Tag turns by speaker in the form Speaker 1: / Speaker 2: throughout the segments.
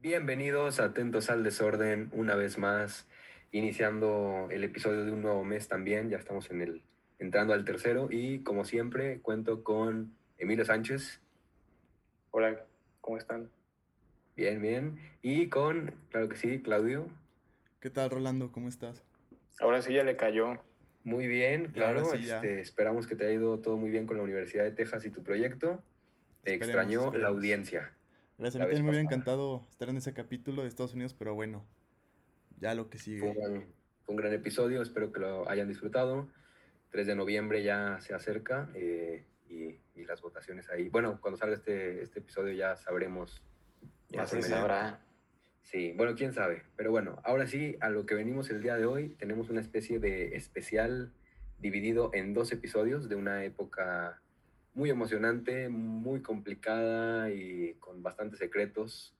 Speaker 1: Bienvenidos, atentos al desorden, una vez más, iniciando el episodio de un nuevo mes también, ya estamos en el, entrando al tercero y como siempre cuento con Emilio Sánchez.
Speaker 2: Hola, ¿cómo están?
Speaker 1: Bien, bien. Y con, claro que sí, Claudio.
Speaker 3: ¿Qué tal, Rolando? ¿Cómo estás?
Speaker 2: Ahora sí ya le cayó.
Speaker 1: Muy bien, claro. este, esperamos que te haya ido todo muy bien con la Universidad de Texas y tu proyecto. Te extrañó la audiencia.
Speaker 3: Gracias, a mí me hubiera encantado estar en ese capítulo de Estados Unidos, pero bueno, ya lo que sigue.
Speaker 1: Fue un, gran, episodio, espero que lo hayan disfrutado. 3 de noviembre ya se acerca eh, y, las votaciones ahí. Bueno, cuando salga este, este episodio ya sabremos.
Speaker 2: Ya se sabrá.
Speaker 1: Sí, bueno, quién sabe. Pero bueno, ahora sí, a lo que venimos el día de hoy, tenemos una especie de especial dividido en dos episodios de una época muy emocionante, muy complicada y con bastantes secretos.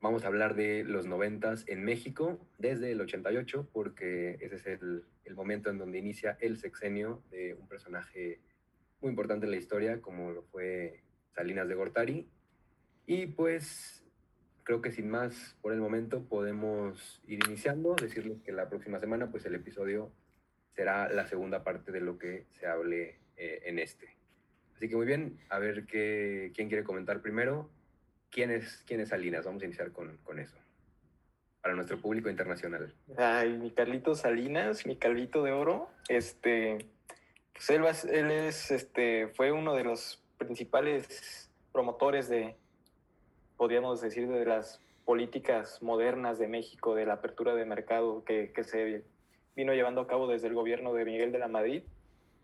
Speaker 1: Vamos a hablar de los noventas en México desde el 88, porque ese es el, el, momento en donde inicia el sexenio de un personaje muy importante en la historia, como lo fue Salinas de Gortari. Y pues creo que sin más por el momento podemos ir iniciando, decirles que la próxima semana pues el episodio será la segunda parte de lo que se hable eh, en este. Así que muy bien, a ver qué, quién quiere comentar primero. ¿Quién es, quién es Salinas? Vamos a iniciar con, con eso. Para nuestro público internacional.
Speaker 2: Ay, mi Carlito Salinas, mi Calvito de Oro. Este, pues él, él es, este, fue uno de los principales promotores de, podríamos decir, de las políticas modernas de México, de la apertura de mercado que se vino llevando a cabo desde el gobierno de Miguel de la Madrid.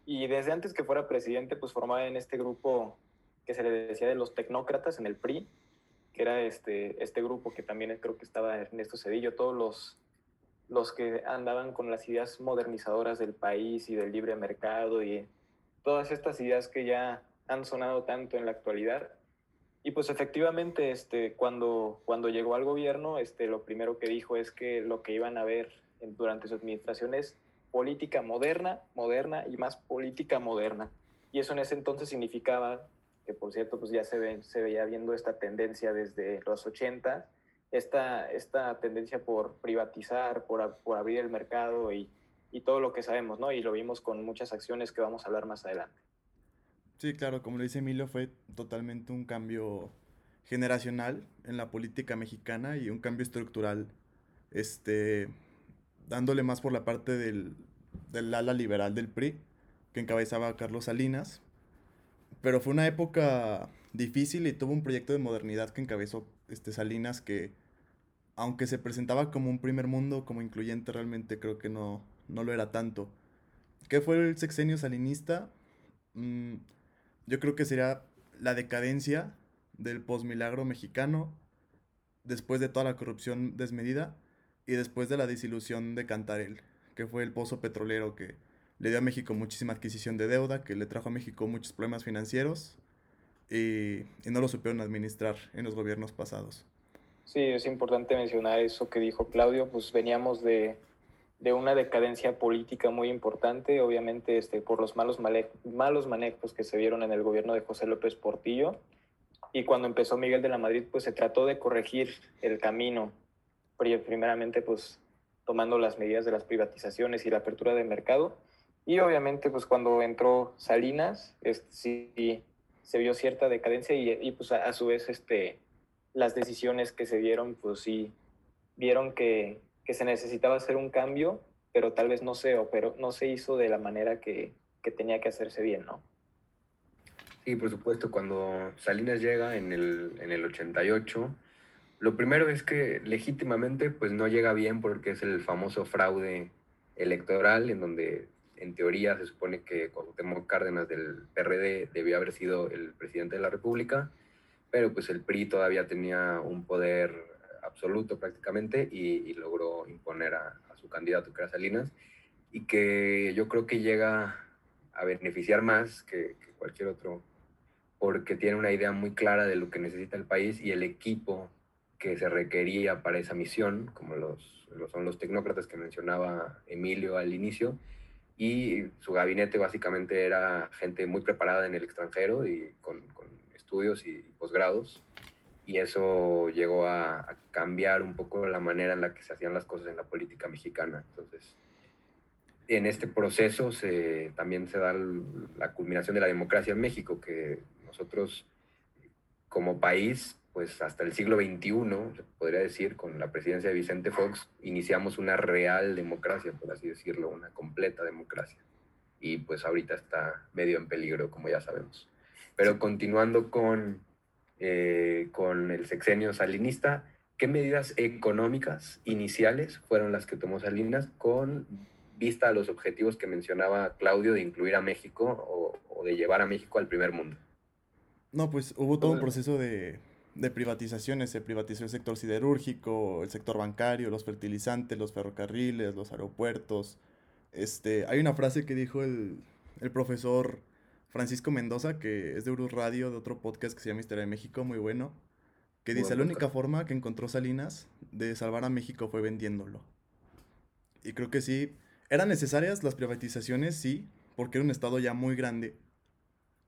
Speaker 2: Y desde antes que fuera presidente, pues formaba en este grupo que se le decía de los tecnócratas en el PRI, que era este, este grupo que también creo que estaba Ernesto Cedillo, todos los, los que andaban con las ideas modernizadoras del país y del libre mercado y todas estas ideas que ya han sonado tanto en la actualidad, y pues efectivamente, este, cuando, cuando llegó al gobierno, este, lo primero que dijo es que lo que iban a ver durante su administración es política moderna, moderna y más política moderna. Y eso en ese entonces significaba, que por cierto, pues ya se, ve, se veía viendo esta tendencia desde los 80, esta, esta tendencia por privatizar, por, por abrir el mercado y, y todo lo que sabemos, ¿no? Y lo vimos con muchas acciones que vamos a hablar más adelante.
Speaker 3: Sí, claro, como lo dice Emilio, fue totalmente un cambio generacional en la política mexicana y un cambio estructural, este, dándole más por la parte del, del ala liberal del PRI, que encabezaba Carlos Salinas. Pero fue una época difícil y tuvo un proyecto de modernidad que encabezó este Salinas que, aunque se presentaba como un primer mundo, como incluyente, realmente creo que no, no lo era tanto. ¿Qué fue el sexenio salinista? Mm, yo creo que sería la decadencia del posmilagro mexicano, después de toda la corrupción desmedida y después de la desilusión de Cantarel, que fue el pozo petrolero que le dio a México muchísima adquisición de deuda, que le trajo a México muchos problemas financieros y, no lo supieron administrar en los gobiernos pasados.
Speaker 2: Sí, es importante mencionar eso que dijo Claudio, pues veníamos de de una decadencia política muy importante, obviamente este, por los malos, malos manejos que se vieron en el gobierno de José López Portillo. Y cuando empezó Miguel de la Madrid, pues se trató de corregir el camino, primeramente pues tomando las medidas de las privatizaciones y la apertura del mercado. Y obviamente pues cuando entró Salinas, este, sí, se vio cierta decadencia y, y pues a, su vez este, las decisiones que se dieron, pues sí, vieron que, que se necesitaba hacer un cambio, pero tal vez no se, pero no se hizo de la manera que, que tenía que hacerse bien, ¿no?
Speaker 1: Sí, por supuesto, cuando Salinas llega en el, en el 88, lo primero es que legítimamente pues no llega bien porque es el famoso fraude electoral en donde en teoría se supone que Cuauhtémoc Cárdenas del PRD debió haber sido el presidente de la República, pero pues el PRI todavía tenía un poder absoluto prácticamente y, logró imponer a, su candidato, que era Salinas, y que yo creo que llega a beneficiar más que, cualquier otro, porque tiene una idea muy clara de lo que necesita el país y el equipo que se requería para esa misión, como los, son los tecnócratas que mencionaba Emilio al inicio, y su gabinete básicamente era gente muy preparada en el extranjero y con, con estudios y posgrados y eso llegó a, cambiar un poco la manera en la que se hacían las cosas en la política mexicana. Entonces, en este proceso se, también se da la culminación de la democracia en México, que nosotros como país, pues hasta el siglo XXI, podría decir, con la presidencia de Vicente Fox, iniciamos una real democracia, por así decirlo, una completa democracia. Y pues ahorita está medio en peligro, como ya sabemos. Pero continuando con eh, con el sexenio salinista, ¿qué medidas económicas iniciales fueron las que tomó Salinas con vista a los objetivos que mencionaba Claudio de incluir a México o, de llevar a México al primer mundo?
Speaker 3: No, pues hubo todo un proceso de, de privatizaciones. Se privatizó el sector siderúrgico, el sector bancario, los fertilizantes, los ferrocarriles, los aeropuertos. Este, hay una frase que dijo el, el profesor Francisco Mendoza, que es de Urus Radio, de otro podcast que se llama Historia de México, muy bueno, que dice, la única forma que encontró Salinas de salvar a México fue vendiéndolo. Y creo que sí, eran necesarias las privatizaciones, sí, porque era un estado ya muy grande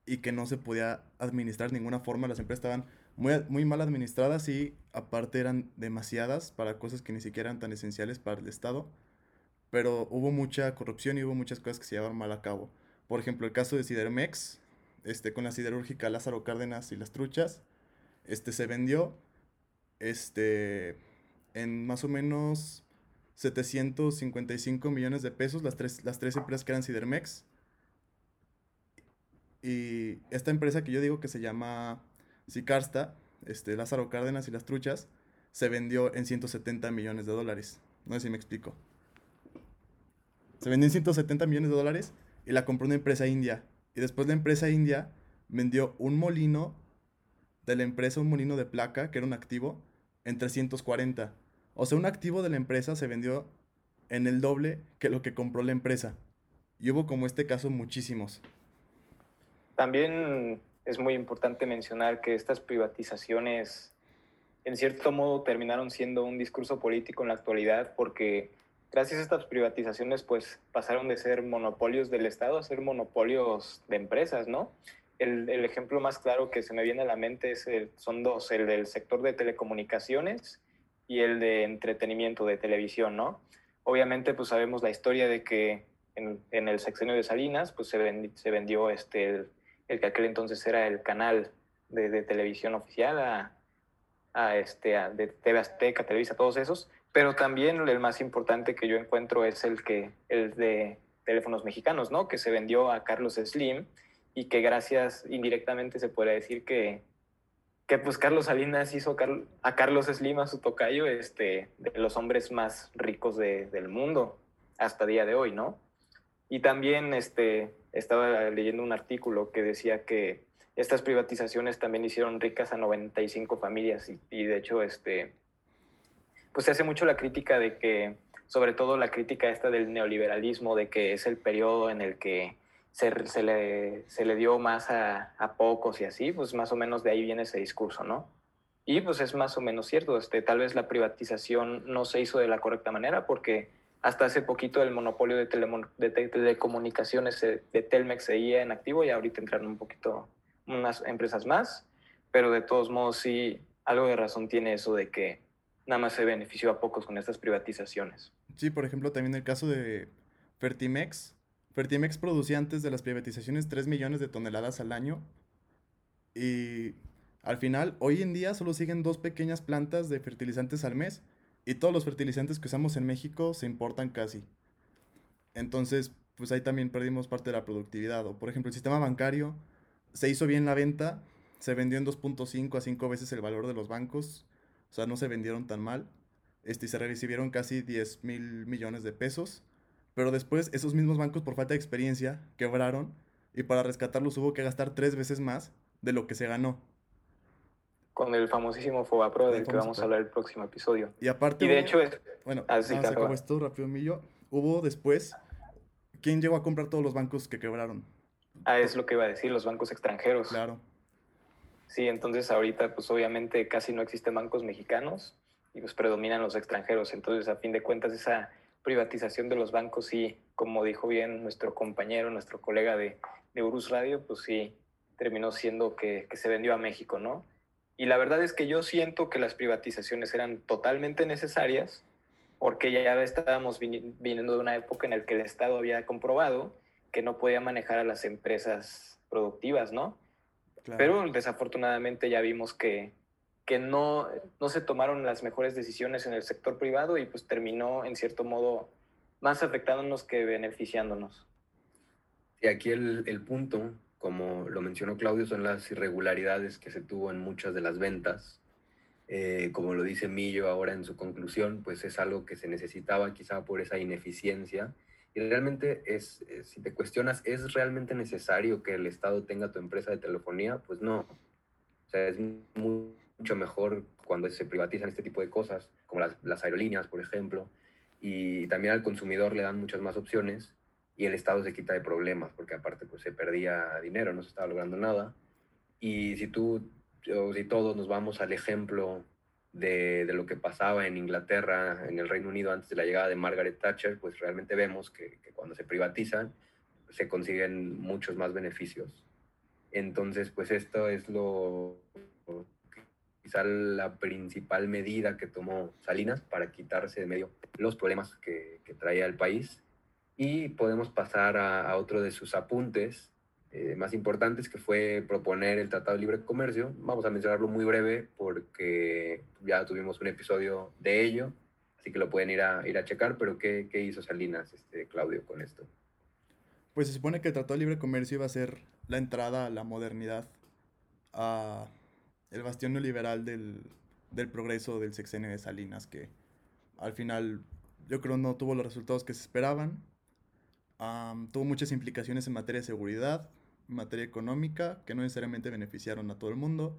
Speaker 3: y que no se podía administrar de ninguna forma, las empresas estaban muy, muy mal administradas y aparte eran demasiadas para cosas que ni siquiera eran tan esenciales para el estado, pero hubo mucha corrupción y hubo muchas cosas que se llevaron mal a cabo. Por ejemplo, el caso de Sidermex, este, con la siderúrgica Lázaro Cárdenas y las truchas, este, se vendió este, en más o menos 755 millones de pesos, las tres, las tres empresas que eran Sidermex. Y esta empresa que yo digo que se llama Sicarsta, este, Lázaro Cárdenas y las truchas, se vendió en 170 millones de dólares. No sé si me explico. Se vendió en 170 millones de dólares y la compró una empresa india. Y después la empresa india vendió un molino de la empresa, un molino de placa, que era un activo, en 340. O sea, un activo de la empresa se vendió en el doble que lo que compró la empresa. Y hubo como este caso muchísimos.
Speaker 2: También es muy importante mencionar que estas privatizaciones, en cierto modo, terminaron siendo un discurso político en la actualidad porque gracias a estas privatizaciones, pues pasaron de ser monopolios del Estado a ser monopolios de empresas, ¿no? El, ejemplo más claro que se me viene a la mente es son dos, el del sector de telecomunicaciones y el de entretenimiento de televisión, ¿no? Obviamente, pues sabemos la historia de que en, el sexenio de Salinas, pues se, se vendió este, el, que aquel entonces era el canal de, televisión oficial a, este, de TV Azteca, Televisa, todos esos, pero también el más importante que yo encuentro es el, que, el de teléfonos mexicanos, ¿no? Que se vendió a Carlos Slim y que gracias indirectamente se puede decir que, que pues Carlos Salinas hizo a Carlos Slim a su tocayo este, de los hombres más ricos del mundo hasta día de hoy, ¿no? Y también este, estaba leyendo un artículo que decía que estas privatizaciones también hicieron ricas a 95 familias y, de hecho este, pues se hace mucho la crítica de que, sobre todo la crítica esta del neoliberalismo, de que es el periodo en el que se, se, le, se le, dio más a, a, pocos y así, pues más o menos de ahí viene ese discurso, ¿no? Y pues es más o menos cierto, este, tal vez la privatización no se hizo de la correcta manera porque hasta hace poquito el monopolio de, telecomunicaciones de Telmex seguía en activo y ahorita entraron un poquito unas empresas más, pero de todos modos sí, algo de razón tiene eso de que nada más se benefició a pocos con estas privatizaciones.
Speaker 3: Sí, por ejemplo, también el caso de Fertimex. Fertimex producía antes de las privatizaciones 3 millones de toneladas al año. Y al final, hoy en día solo siguen dos pequeñas plantas de fertilizantes al mes. Y todos los fertilizantes que usamos en México se importan casi. Entonces, pues ahí también perdimos parte de la productividad. O por ejemplo, el sistema bancario se hizo bien la venta, se vendió en 2.5 a 5 veces el valor de los bancos o sea, no se vendieron tan mal. Este, se recibieron casi 10 mil millones de pesos. Pero después esos mismos bancos por falta de experiencia quebraron y para rescatarlos hubo que gastar tres veces más de lo que se ganó.
Speaker 2: Con el famosísimo Fobapro del que vamos a hablar el próximo episodio.
Speaker 3: Y aparte...
Speaker 2: Y de hecho... Es...
Speaker 3: Bueno, ah, sí, acabó esto rápido, Millo. Hubo después... ¿Quién llegó a comprar todos los bancos que quebraron?
Speaker 2: Ah, es lo que iba a decir, los bancos extranjeros.
Speaker 3: Claro.
Speaker 2: Sí, entonces ahorita pues obviamente casi no existen bancos mexicanos y pues predominan los extranjeros. Entonces a fin de cuentas esa privatización de los bancos sí, como dijo bien nuestro compañero, nuestro colega de, de Urus Radio, pues sí terminó siendo que, que, se vendió a México, ¿no? Y la verdad es que yo siento que las privatizaciones eran totalmente necesarias porque ya estábamos viniendo de una época en la que el Estado había comprobado que no podía manejar a las empresas productivas, ¿no? Pero desafortunadamente ya vimos que, que no, no se tomaron las mejores decisiones en el sector privado y pues terminó en cierto modo más afectándonos que beneficiándonos.
Speaker 1: Y aquí el, el punto, como lo mencionó Claudio, son las irregularidades que se tuvo en muchas de las ventas. Eh, como lo dice Millo ahora en su conclusión, pues es algo que se necesitaba quizá por esa ineficiencia y realmente es, eh, si te cuestionas, ¿es realmente necesario que el Estado tenga tu empresa de telefonía? Pues no. O sea, es mucho mejor cuando se privatizan este tipo de cosas, como las, las aerolíneas, por ejemplo, y también al consumidor le dan muchas más opciones y el Estado se quita de problemas, porque aparte pues se perdía dinero, no se estaba logrando nada. Y si tú, o si todos nos vamos al ejemplo de, de, lo que pasaba en Inglaterra, en el Reino Unido antes de la llegada de Margaret Thatcher, pues realmente vemos que, cuando se privatizan se consiguen muchos más beneficios. Entonces, pues esto es lo quizá la principal medida que tomó Salinas para quitarse de medio los problemas que, que traía el país. Y podemos pasar a, otro de sus apuntes, eh, más importantes, que fue proponer el Tratado de Libre Comercio. Vamos a mencionarlo muy breve porque ya tuvimos un episodio de ello, así que lo pueden ir a, ir a checar, pero ¿qué, qué hizo Salinas, este, Claudio, con esto?
Speaker 3: Pues se supone que el Tratado de Libre Comercio iba a ser la entrada a la modernidad, a el bastión neoliberal del, del progreso del sexenio de Salinas, que al final yo creo no tuvo los resultados que se esperaban. Tuvo muchas implicaciones en materia de seguridad, materia económica que no necesariamente beneficiaron a todo el mundo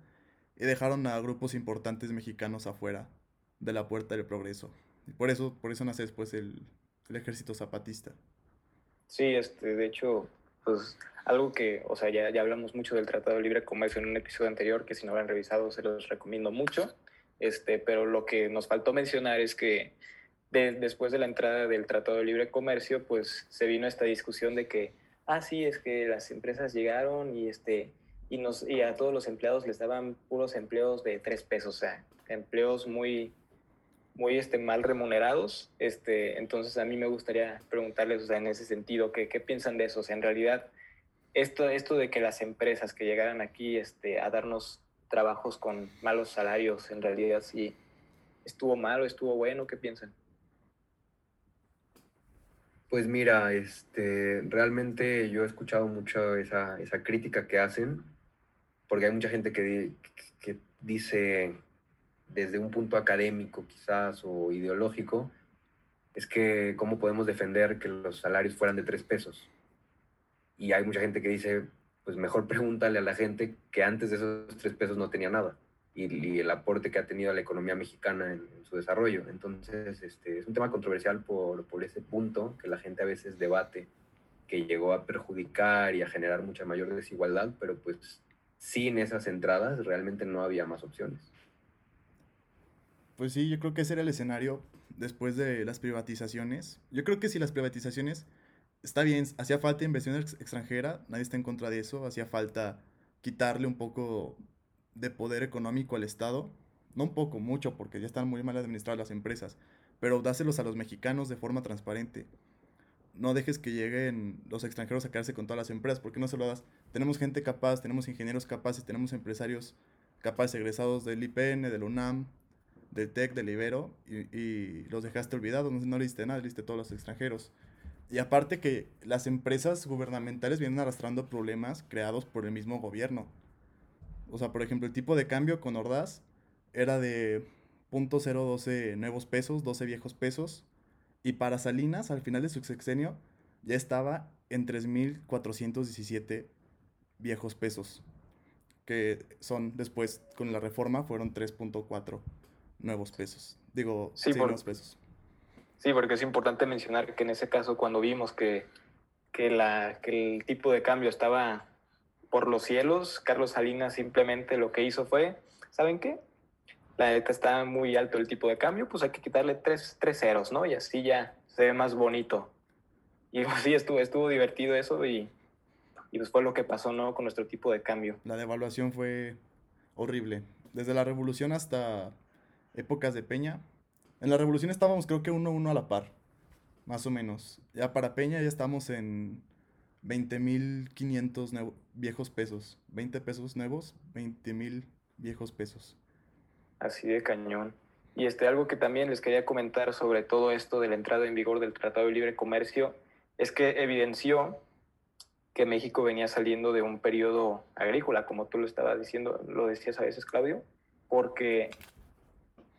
Speaker 3: y dejaron a grupos importantes mexicanos afuera de la puerta del progreso. Y por eso, por eso nace después el, el ejército zapatista.
Speaker 2: Sí, este, de hecho, pues algo que, o sea, ya, ya hablamos mucho del Tratado de Libre Comercio en un episodio anterior, que si no lo han revisado se los recomiendo mucho, este, pero lo que nos faltó mencionar es que de, después de la entrada del Tratado de Libre Comercio, pues se vino esta discusión de que ah, sí, es que las empresas llegaron y, este, y, nos, y a todos los empleados les daban puros empleos de tres pesos, o sea, empleos muy, muy este, mal remunerados. Este, entonces a mí me gustaría preguntarles, o sea, en ese sentido, ¿qué, qué piensan de eso? O sea, en realidad, esto, esto de que las empresas que llegaran aquí este, a darnos trabajos con malos salarios, en realidad sí estuvo malo, estuvo bueno, ¿qué piensan?
Speaker 1: Pues mira, este, realmente yo he escuchado mucho esa, esa crítica que hacen, porque hay mucha gente que, que dice desde un punto académico quizás o ideológico, es que cómo podemos defender que los salarios fueran de tres pesos. Y hay mucha gente que dice, pues mejor pregúntale a la gente que antes de esos tres pesos no tenía nada y, el aporte que ha tenido a la economía mexicana en, su desarrollo. Entonces, este, es un tema controversial por, por ese punto que la gente a veces debate, que llegó a perjudicar y a generar mucha mayor desigualdad, pero pues sin esas entradas realmente no había más opciones.
Speaker 3: Pues sí, yo creo que ese era el escenario después de las privatizaciones. Yo creo que si las privatizaciones, está bien, hacía falta inversión extranjera, nadie está en contra de eso, hacía falta quitarle un poco de poder económico al Estado, no un poco, mucho, porque ya están muy mal administradas las empresas, pero dáselos a los mexicanos de forma transparente. No dejes que lleguen los extranjeros a quedarse con todas las empresas, porque no se lo das. Tenemos gente capaz, tenemos ingenieros capaces, tenemos empresarios capaces, egresados del IPN, del UNAM, del TEC, del Ibero, y, los dejaste olvidados, no, no le diste nada, le diste todos los extranjeros. Y aparte que las empresas gubernamentales vienen arrastrando problemas creados por el mismo gobierno. O sea, por ejemplo, el tipo de cambio con Ordaz era de .012 nuevos pesos, 12 viejos pesos. Y para Salinas, al final de su sexenio, ya estaba en 3.417 viejos pesos. Que son, después, con la reforma, fueron 3.4 nuevos pesos. Digo,
Speaker 2: sí,
Speaker 3: nuevos pesos.
Speaker 2: Sí, porque es importante mencionar que en ese caso, cuando vimos que, que, la, que el tipo de cambio estaba por los cielos. Carlos Salinas simplemente lo que hizo fue, ¿saben qué? La neta está muy alto el tipo de cambio, pues hay que quitarle tres, tres ceros, ¿no? Y así ya se ve más bonito. Y pues, sí, estuvo, estuvo divertido eso y, y pues fue lo que pasó, ¿no? Con nuestro tipo de cambio.
Speaker 3: La devaluación fue horrible. desde la revolución hasta épocas de Peña. En la revolución estábamos creo que uno uno a la par, más o menos. Ya para Peña ya estamos en 20.500 viejos pesos. 20 pesos nuevos, 20.000 viejos pesos.
Speaker 2: Así de cañón. Y este, algo que también les quería comentar sobre todo esto de la entrada en vigor del Tratado de Libre Comercio es que evidenció que México venía saliendo de un periodo agrícola, como tú lo estabas diciendo, lo decías a veces, Claudio, porque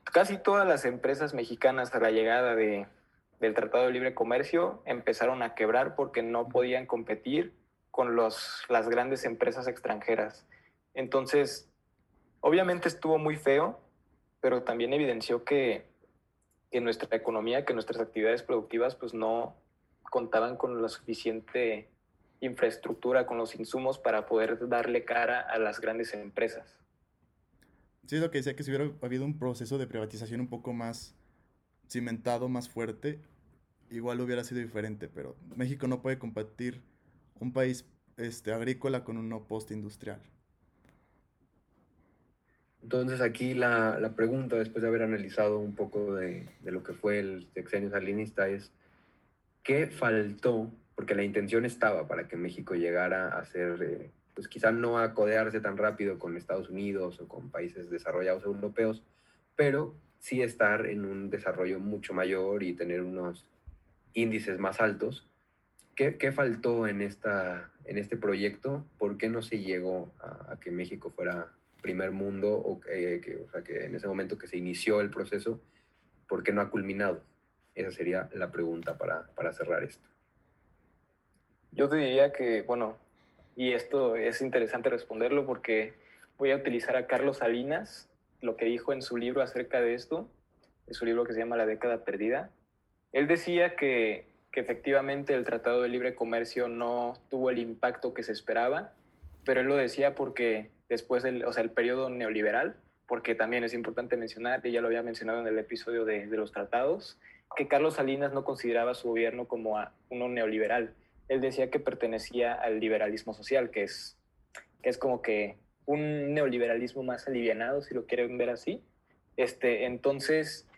Speaker 2: casi todas las empresas mexicanas a la llegada de, del Tratado de Libre Comercio empezaron a quebrar porque no podían competir con los, las grandes empresas extranjeras. Entonces, obviamente estuvo muy feo, pero también evidenció que, que nuestra economía, que nuestras actividades productivas, pues no contaban con la suficiente infraestructura, con los insumos para poder darle cara a las grandes empresas.
Speaker 3: Sí, lo que decía que si hubiera habido un proceso de privatización un poco más cimentado, más fuerte, igual hubiera sido diferente, pero México no puede competir un país este, agrícola con uno postindustrial.
Speaker 1: Entonces aquí la, la, pregunta, después de haber analizado un poco de, de, lo que fue el sexenio salinista, es ¿qué faltó? Porque la intención estaba para que México llegara a ser, eh, pues quizá no a codearse tan rápido con Estados Unidos o con países desarrollados europeos, pero sí estar en un desarrollo mucho mayor y tener unos índices más altos. ¿Qué, qué faltó en, esta, en este proyecto? ¿Por qué no se llegó a, que México fuera primer mundo o, que, o sea, que en ese momento que se inició el proceso, ¿por qué no ha culminado? Esa sería la pregunta para, para cerrar esto.
Speaker 2: Yo te diría que, bueno, y esto es interesante responderlo porque voy a utilizar a Carlos Salinas, lo que dijo en su libro acerca de esto, en su libro que se llama La década perdida. Él decía que, que efectivamente el Tratado de Libre Comercio no tuvo el impacto que se esperaba, pero él lo decía porque después del, o sea, el periodo neoliberal, porque también es importante mencionar, y ya lo había mencionado en el episodio de, de los tratados, que Carlos Salinas no consideraba su gobierno como a uno neoliberal. Él decía que pertenecía al liberalismo social, que es, que es como que un neoliberalismo más alivianado, si lo quieren ver así. Este, entonces,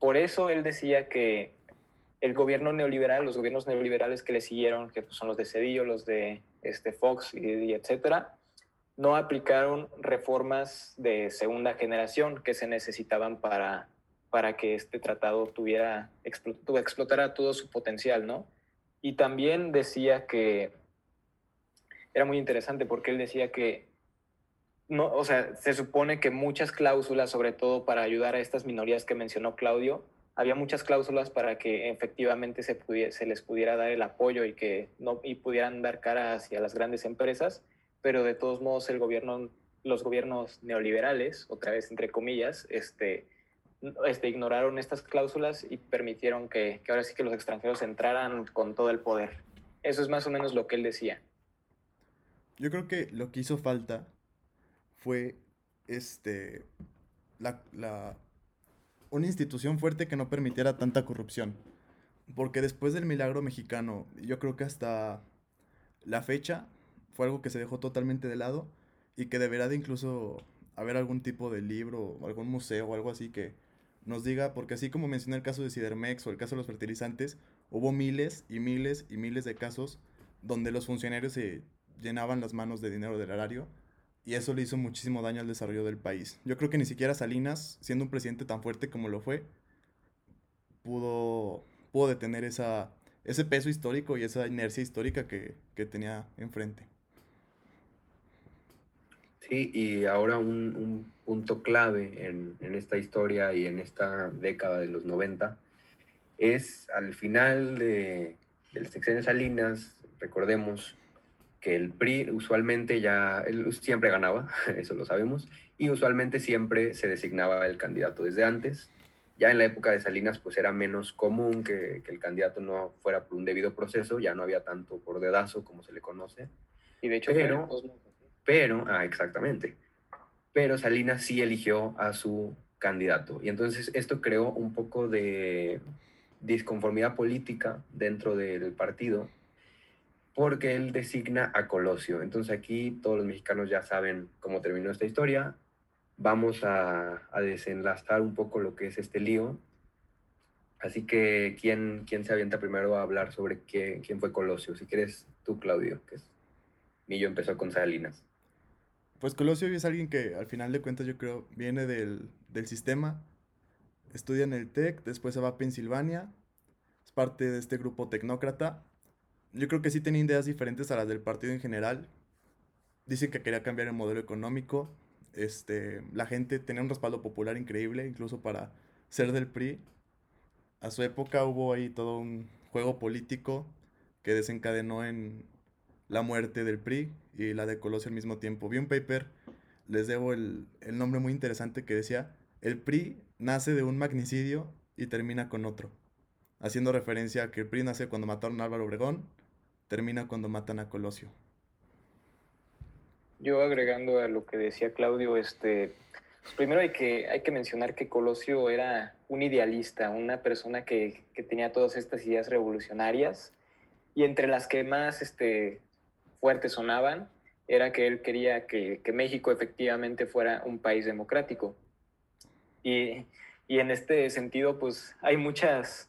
Speaker 2: por eso él decía que el gobierno neoliberal, los gobiernos neoliberales que le siguieron, que pues son los de Cedillo, los de este, Fox y, etcétera, no aplicaron reformas de segunda generación que se necesitaban para, para que este tratado tuviera, explotara todo su potencial, ¿no? Y también decía que era muy interesante porque él decía que no, o sea, se supone que muchas cláusulas, sobre todo para ayudar a estas minorías que mencionó Claudio, había muchas cláusulas para que efectivamente se, se les pudiera dar el apoyo y que no y pudieran dar cara hacia las grandes empresas, pero de todos modos el gobierno, los gobiernos neoliberales, otra vez entre comillas, este, este, ignoraron estas cláusulas y permitieron que, que ahora sí que los extranjeros entraran con todo el poder. Eso es más o menos lo que él decía.
Speaker 3: Yo creo que lo que hizo falta fue este la, la, una institución fuerte que no permitiera tanta corrupción. Porque después del milagro mexicano, yo creo que hasta la fecha fue algo que se dejó totalmente de lado y que deberá de incluso haber algún tipo de libro, o algún museo o algo así que nos diga, porque así como mencioné el caso de Cidermex o el caso de los fertilizantes, hubo miles y miles y miles de casos donde los funcionarios se llenaban las manos de dinero del erario y eso le hizo muchísimo daño al desarrollo del país. Yo creo que ni siquiera Salinas, siendo un presidente tan fuerte como lo fue, pudo, pudo detener esa, ese peso histórico y esa inercia histórica que, que tenía enfrente.
Speaker 1: Sí, y ahora un, un punto clave en, en, esta historia y en esta década de los 90 es al final de, del sexenio Salinas, recordemos que el PRI usualmente ya, él siempre ganaba, eso lo sabemos, y usualmente siempre se designaba el candidato desde antes. Ya en la época de Salinas pues era menos común que, que el candidato no fuera por un debido proceso, ya no había tanto por dedazo como se le conoce.
Speaker 2: Y de hecho,
Speaker 1: pero, pero, ah, exactamente. Pero Salinas sí eligió a su candidato. Y entonces esto creó un poco de disconformidad política dentro del partido porque él designa a Colosio. Entonces aquí todos los mexicanos ya saben cómo terminó esta historia. vamos a, a desenlazar un poco lo que es este lío. Así que, ¿quién, quién se avienta primero a hablar sobre qué, quién fue Colosio? Si quieres, tú, Claudio, que es Millo empezó con Salinas.
Speaker 3: Pues Colosio es alguien que al final de cuentas yo creo viene del, del sistema, estudia en el TEC, después se va a Pensilvania, es parte de este grupo tecnócrata. Yo creo que sí tenía ideas diferentes a las del partido en general. Dicen que quería cambiar el modelo económico. Este, la gente tenía un respaldo popular increíble, incluso para ser del PRI. A su época hubo ahí todo un juego político que desencadenó en la muerte del PRI y la de Colosio al mismo tiempo. Vi un paper, les debo el, el nombre muy interesante que decía, el PRI nace de un magnicidio y termina con otro, haciendo referencia a que el PRI nace cuando mataron a Álvaro Obregón, termina cuando matan a Colosio.
Speaker 2: Yo agregando a lo que decía Claudio, este, pues primero hay que, hay que mencionar que Colosio era un idealista, una persona que, que, tenía todas estas ideas revolucionarias y entre las que más este, fuertes sonaban era que él quería que, que México efectivamente fuera un país democrático. Y, y, en este sentido, pues hay muchas,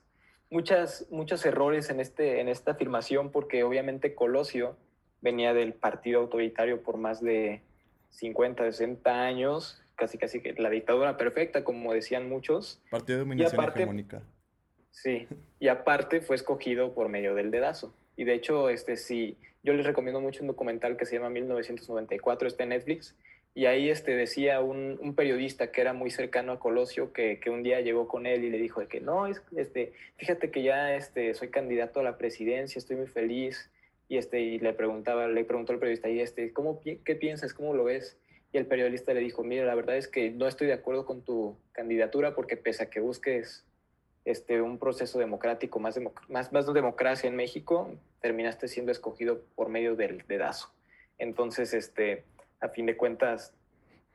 Speaker 2: muchas, muchos errores en, este, en esta afirmación porque obviamente Colosio venía del partido autoritario por más de 50, 60 años, casi casi que la dictadura perfecta, como decían muchos.
Speaker 3: Partido de dominación aparte, hegemónica.
Speaker 2: Sí, y aparte fue escogido por medio del dedazo. Y de hecho, este sí, yo les recomiendo mucho un documental que se llama 1994, está en Netflix, y ahí este, decía un, un, periodista que era muy cercano a Colosio que, que, un día llegó con él y le dijo de que no, es, este, fíjate que ya este, soy candidato a la presidencia, estoy muy feliz, y, este, y le preguntaba, le preguntó al periodista, y este, ¿cómo, ¿qué piensas? ¿Cómo lo ves? Y el periodista le dijo, mira, la verdad es que no estoy de acuerdo con tu candidatura porque pese a que busques este, un proceso democrático, más, democ más, más democracia en México, terminaste siendo escogido por medio del dedazo. Entonces, este, a fin de cuentas,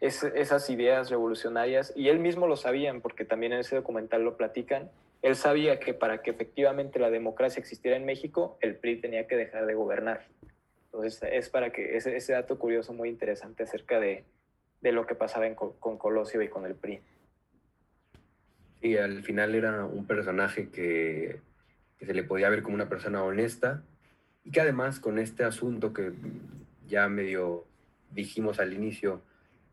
Speaker 2: es, esas ideas revolucionarias, y él mismo lo sabían, porque también en ese documental lo platican, él sabía que para que efectivamente la democracia existiera en México, el PRI tenía que dejar de gobernar. Entonces, es para que ese, ese dato curioso muy interesante acerca de, de lo que pasaba en, con Colosio y con el PRI.
Speaker 1: Y al final era un personaje que, que, se le podía ver como una persona honesta y que además con este asunto que ya medio dijimos al inicio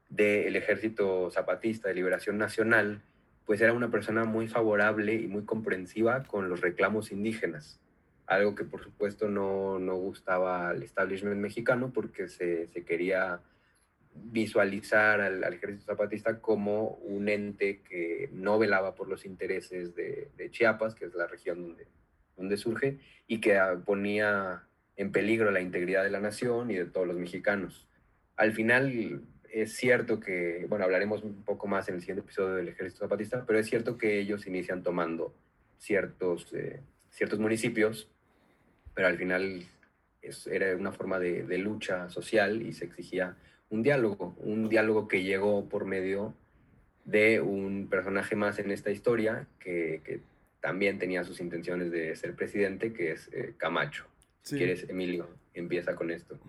Speaker 1: del Ejército Zapatista de Liberación Nacional, pues era una persona muy favorable y muy comprensiva con los reclamos indígenas, algo que por supuesto no, no gustaba al establishment mexicano porque se, se quería visualizar al, ejército zapatista como un ente que no velaba por los intereses de, de Chiapas, que es la región donde, donde surge, y que ponía en peligro la integridad de la nación y de todos los mexicanos. Al final, es cierto que, bueno, hablaremos un poco más en el siguiente episodio del Ejército Zapatista, pero es cierto que ellos inician tomando ciertos, eh, ciertos municipios, pero al final es, era una forma de, de, lucha social y se exigía un diálogo, un diálogo que llegó por medio de un personaje más en esta historia que, que también tenía sus intenciones de ser presidente, que es eh, Camacho. Sí. Si quieres, Emilio, empieza con esto.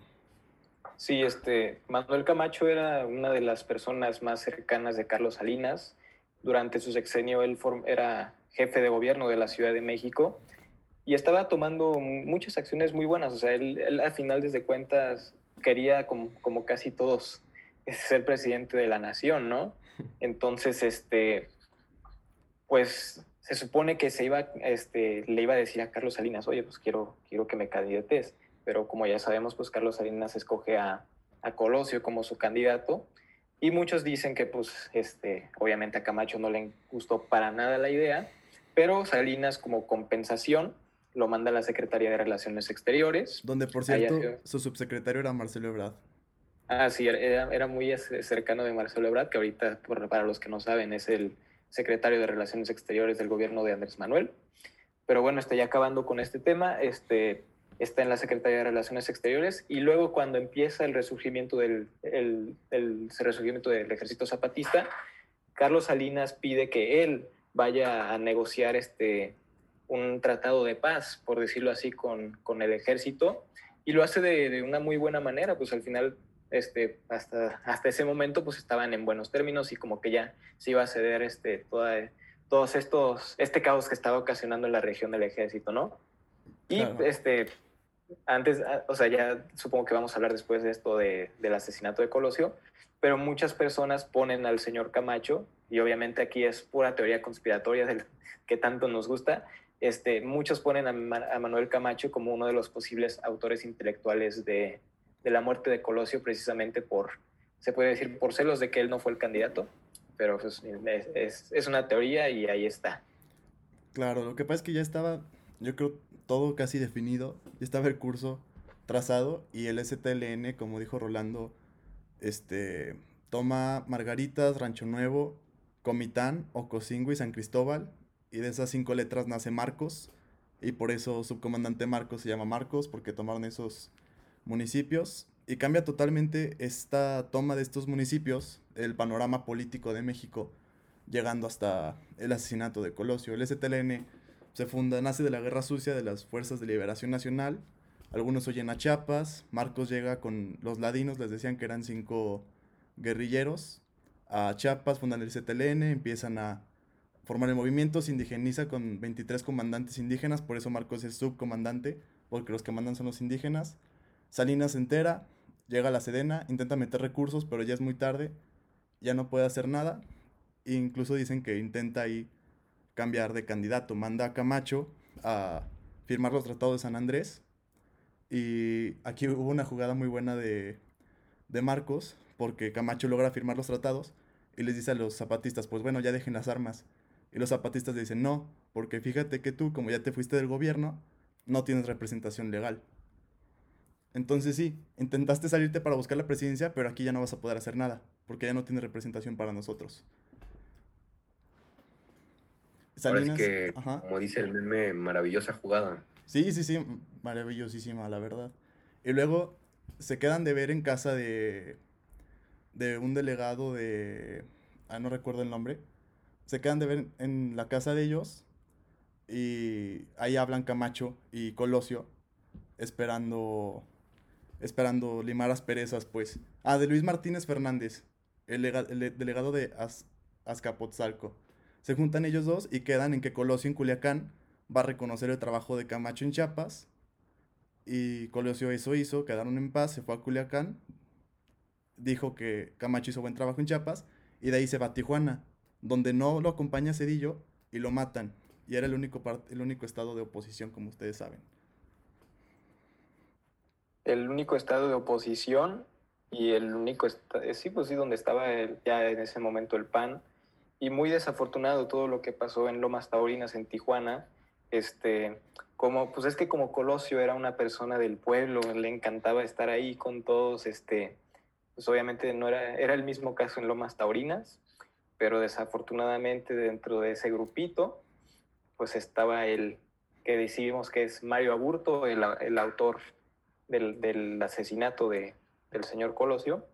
Speaker 2: Sí, este, Manuel Camacho era una de las personas más cercanas de Carlos Salinas. Durante su sexenio él era jefe de gobierno de la Ciudad de México y estaba tomando muchas acciones muy buenas. O sea, él, él a final de cuentas quería, como, como, casi todos, ser presidente de la nación, ¿no? Entonces, este, pues se supone que se iba, este, le iba a decir a Carlos Salinas, oye, pues quiero, quiero que me candidates pero como ya sabemos, pues Carlos Salinas escoge a, a Colosio como su candidato. Y muchos dicen que, pues, este, obviamente a Camacho no le gustó para nada la idea, pero Salinas, como compensación, lo manda a la Secretaría de Relaciones Exteriores.
Speaker 3: Donde, por cierto, Allá, su subsecretario era Marcelo Ebrard.
Speaker 2: Ah, sí, era, era, muy cercano de Marcelo Ebrard, que ahorita, para los que no saben, es el secretario de Relaciones Exteriores del gobierno de Andrés Manuel. Pero bueno, estoy acabando con este tema. Este, está en la Secretaría de Relaciones Exteriores y luego cuando empieza el resurgimiento del, el, el resurgimiento del ejército zapatista, Carlos Salinas pide que él vaya a negociar este, un tratado de paz, por decirlo así, con, con el ejército y lo hace de, de, una muy buena manera, pues al final este, hasta, hasta ese momento pues estaban en buenos términos y como que ya se iba a ceder este, toda, todos estos, este caos que estaba ocasionando en la región del ejército, ¿no? Y este, antes, ah, o sea, ya supongo que vamos a hablar después de esto de, del asesinato de Colosio, pero muchas personas ponen al señor Camacho, y obviamente aquí es pura teoría conspiratoria del que tanto nos gusta, este, muchos ponen a, Manuel Camacho como uno de los posibles autores intelectuales de, de, la muerte de Colosio, precisamente por, se puede decir, por celos de que él no fue el candidato, pero pues, es, es, una teoría y ahí está.
Speaker 3: Claro, lo que pasa es que ya estaba, yo creo, todo casi definido, ya estaba el curso trazado y el STLN, como dijo Rolando, este, toma Margaritas, Rancho Nuevo, Comitán, Ocosingo y San Cristóbal, y de esas cinco letras nace Marcos, y por eso subcomandante Marcos se llama Marcos, porque tomaron esos municipios, y cambia totalmente esta toma de estos municipios, el panorama político de México, llegando hasta el asesinato de Colosio. El STLN se funda, nace de la guerra sucia de las Fuerzas de Liberación Nacional, algunos oyen a Chiapas, Marcos llega con los ladinos, les decían que eran cinco guerrilleros, a Chiapas fundan el ZLN, empiezan a formar el movimiento, se indigeniza con 23 comandantes indígenas, por eso Marcos es subcomandante, porque los que mandan son los indígenas. Salinas se entera, llega a la Sedena, intenta meter recursos, pero ya es muy tarde, ya no puede hacer nada. E incluso dicen que intenta ahí cambiar de candidato, manda a Camacho a firmar los tratados de San Andrés. Y aquí hubo una jugada muy buena de, de Marcos, porque Camacho logra firmar los tratados y les dice a los zapatistas, pues bueno, ya dejen las armas. Y los zapatistas dicen, no, porque fíjate que tú, como ya te fuiste del gobierno, no tienes representación legal. Entonces sí, intentaste salirte para buscar la presidencia, pero aquí ya no vas a poder hacer nada, porque ya no tienes representación para nosotros.
Speaker 1: Salinas, que, como dice el meme, maravillosa jugada.
Speaker 3: Sí, sí, sí, maravillosísima, la verdad. Y luego se quedan de ver en casa de, de un delegado de... Ah, no recuerdo el nombre se quedan de ver en la casa de ellos y ahí hablan Camacho y Colosio esperando esperando limar asperezas, pues. Ah, de Luis Martínez Fernández, el, delegado de Azcapotzalco. Se juntan ellos dos y quedan en que Colosio en Culiacán va a reconocer el trabajo de Camacho en Chiapas. Y Colosio eso hizo, quedaron en paz, se fue a Culiacán, dijo que Camacho hizo buen trabajo en Chiapas y de ahí se va a Tijuana donde no lo acompaña Cedillo y lo matan. Y era el único, el único estado de oposición, como ustedes saben.
Speaker 2: El único estado de oposición y el único, eh, sí, pues sí, donde estaba ya en ese momento el PAN. Y muy desafortunado todo lo que pasó en Lomas Taurinas, en Tijuana. Este, como, pues es que como Colosio era una persona del pueblo, le encantaba estar ahí con todos, este, pues obviamente no era, era el mismo caso en Lomas Taurinas, pero desafortunadamente dentro de ese grupito, pues estaba el que decidimos que es Mario Aburto, el, el autor del, del asesinato de, del señor Colosio,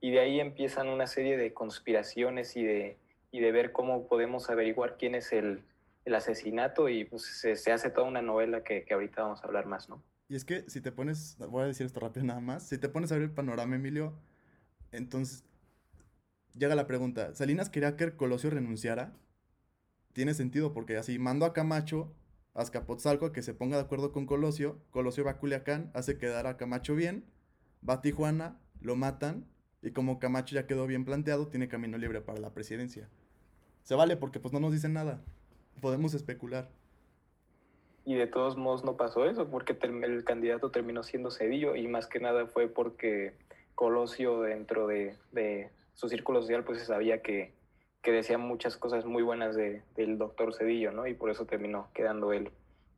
Speaker 2: y de ahí empiezan una serie de conspiraciones y de, y de ver cómo podemos averiguar quién es el, el asesinato y pues se, hace toda una novela que, que, ahorita vamos a hablar más, ¿no?
Speaker 3: Y es que si te pones, voy a decir esto rápido nada más, si te pones a ver el panorama, Emilio, entonces llega la pregunta, ¿Salinas quería que Colosio renunciara? Tiene sentido porque así mando a Camacho a Azcapotzalco a que se ponga de acuerdo con Colosio, Colosio va a Culiacán, hace quedar a Camacho bien, va a Tijuana, lo matan y como Camacho ya quedó bien planteado, tiene camino libre para la presidencia. Se vale porque pues no nos dicen nada, podemos especular.
Speaker 2: Y de todos modos no pasó eso, porque el candidato terminó siendo Cedillo y más que nada fue porque Colosio dentro de, de su círculo social pues se sabía que, que decía muchas cosas muy buenas de, del doctor Cedillo, ¿no? Y por eso terminó quedando él.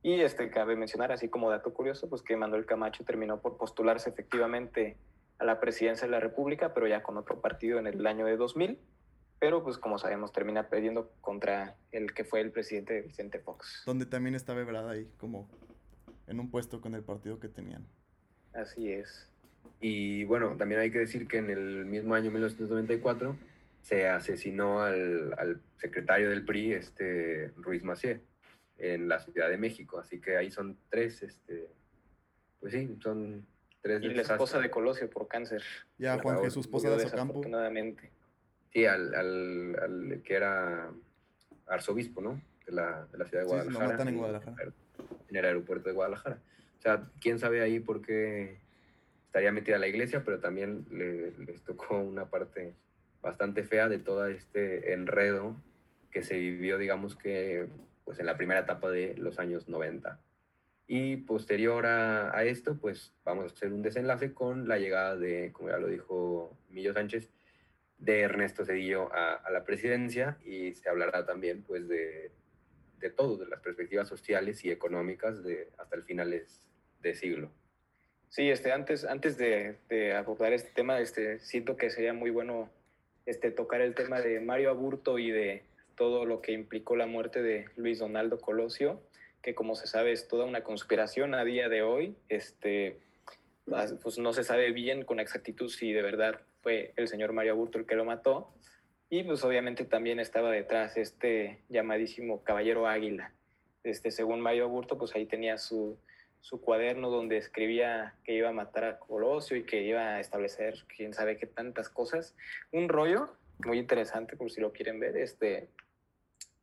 Speaker 2: Y este, cabe mencionar, así como dato curioso, pues que Manuel Camacho terminó por postularse efectivamente a la presidencia de la República, pero ya con otro partido en el año de 2000, pero pues como sabemos termina perdiendo contra el que fue el presidente Vicente Fox.
Speaker 3: Donde también estaba Ebrard ahí, como en un puesto con el partido que tenían.
Speaker 2: Así es.
Speaker 1: Y bueno, también hay que decir que en el mismo año 1994 se asesinó al, al secretario del PRI, este, Ruiz Macié, en la Ciudad de México. Así que ahí son tres, este, pues sí, son
Speaker 2: y la esposa de Colosio por cáncer.
Speaker 3: Ya, Juan Jesús Posadas Ocampo.
Speaker 2: Afortunadamente.
Speaker 1: Sí, al, al, al, que era arzobispo, ¿no? De la, de la ciudad de Guadalajara.
Speaker 3: Sí, lo matan en Guadalajara.
Speaker 1: En el aeropuerto de Guadalajara. O sea, quién sabe ahí por qué estaría metida la iglesia, pero también le, les tocó una parte bastante fea de todo este enredo que se vivió, digamos que, pues en la primera etapa de los años 90. Y posterior a, esto, pues vamos a hacer un desenlace con la llegada de, como ya lo dijo Millo Sánchez, de Ernesto Cedillo a, a la presidencia y se hablará también pues de, de todo, de las perspectivas sociales y económicas de, hasta el finales de siglo.
Speaker 2: Sí, este, antes, antes de, de, abordar este tema, este, siento que sería muy bueno este, tocar el tema de Mario Aburto y de todo lo que implicó la muerte de Luis Donaldo Colosio que como se sabe es toda una conspiración a día de hoy. Este, pues no se sabe bien con exactitud si de verdad fue el señor Mario Aburto el que lo mató. Y pues obviamente también estaba detrás este llamadísimo Caballero Águila. Este, según Mario Aburto, pues ahí tenía su, su cuaderno donde escribía que iba a matar a Colosio y que iba a establecer quién sabe qué tantas cosas. Un rollo muy interesante, por si lo quieren ver. Este,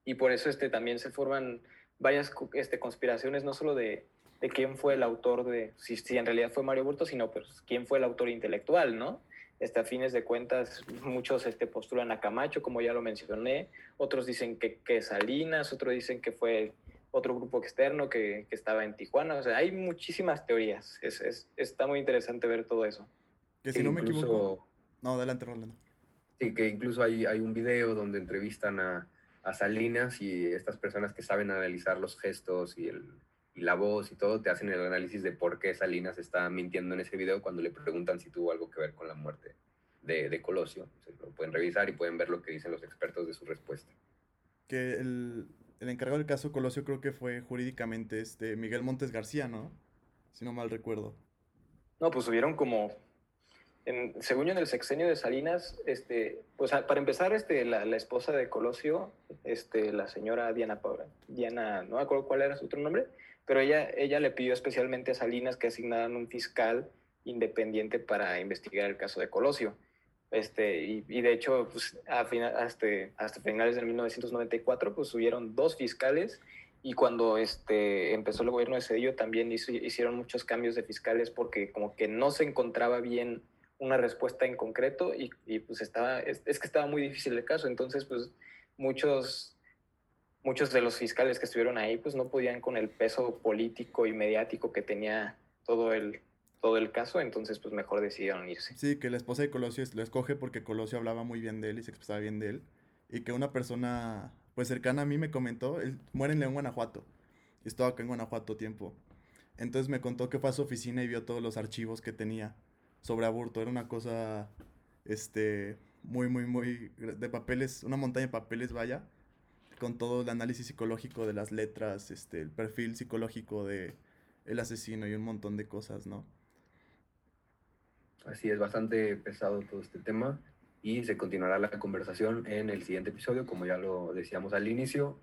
Speaker 2: y por eso este, también se forman varias este, conspiraciones, no solo de, de quién fue el autor de, si, si, en realidad fue Mario Burto, sino pues quién fue el autor intelectual, ¿no? Este, a fines de cuentas, muchos este, postulan a Camacho, como ya lo mencioné, otros dicen que, que Salinas, otros dicen que fue otro grupo externo que, que, estaba en Tijuana, o sea, hay muchísimas teorías, es, es, está muy interesante ver todo eso.
Speaker 3: Que si no me equivoco... No, adelante, Rolando.
Speaker 1: Sí, que incluso hay, hay un video donde entrevistan a, a Salinas y estas personas que saben analizar los gestos y, el, y la voz y todo, te hacen el análisis de por qué Salinas está mintiendo en ese video cuando le preguntan si tuvo algo que ver con la muerte de, de Colosio. lo pueden revisar y pueden ver lo que dicen los expertos de su respuesta.
Speaker 3: Que el, el encargado del caso Colosio creo que fue jurídicamente este Miguel Montes García, ¿no? Si no mal recuerdo.
Speaker 2: No, pues hubieron como en, según yo, en el sexenio de Salinas, este, pues para empezar, este, la, la, esposa de Colosio, este, la señora Diana, Diana, no me acuerdo cuál era su otro nombre, pero ella, ella le pidió especialmente a Salinas que asignaran un fiscal independiente para investigar el caso de Colosio. Este, y, de hecho, pues, a final, hasta, hasta finales de 1994, pues subieron dos fiscales y cuando este, empezó el gobierno de Cedillo también hizo, hicieron muchos cambios de fiscales porque como que no se encontraba bien una respuesta en concreto y, pues estaba, es, es, que estaba muy difícil el caso, entonces pues muchos, muchos de los fiscales que estuvieron ahí pues no podían con el peso político y mediático que tenía todo el, todo el caso, entonces pues mejor decidieron irse.
Speaker 3: Sí, que la esposa de Colosio lo escoge porque Colosio hablaba muy bien de él y se expresaba bien de él, y que una persona pues cercana a mí me comentó, él muere en León, Guanajuato, y estaba acá en Guanajuato tiempo, entonces me contó que fue a su oficina y vio todos los archivos que tenía sobre aborto. Era una cosa, este, muy, muy, muy, de papeles, una montaña de papeles, vaya, con todo el análisis psicológico de las letras, este, el perfil psicológico de el asesino y un montón de cosas, ¿no?
Speaker 1: Así es, bastante pesado todo este tema y se continuará la conversación en el siguiente episodio, como ya lo decíamos al inicio,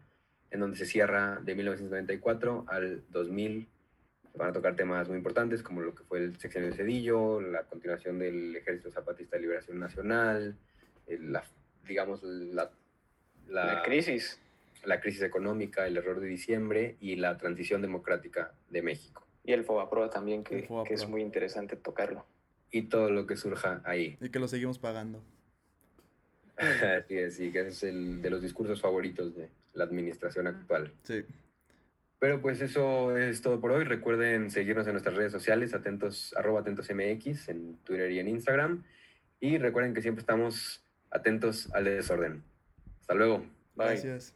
Speaker 1: en donde se cierra de 1994 al 2000 van a tocar temas muy importantes como lo que fue el sexenio de Cedillo, la continuación del Ejército Zapatista de Liberación Nacional, la, digamos, la,
Speaker 2: la, la, crisis.
Speaker 1: La crisis económica, el error de diciembre y la transición democrática de México.
Speaker 2: Y el FOBAPROA también, que, que es muy interesante tocarlo.
Speaker 1: Y todo lo que surja ahí.
Speaker 3: Y que lo seguimos pagando.
Speaker 1: sí, sí, que es el de los discursos favoritos de la administración actual.
Speaker 3: Sí.
Speaker 1: Pero pues eso es todo por hoy. Recuerden seguirnos en nuestras redes sociales, atentos, arroba atentosmx, en Twitter y en Instagram. Y recuerden que siempre estamos atentos al desorden. Hasta luego.
Speaker 3: Bye. Gracias.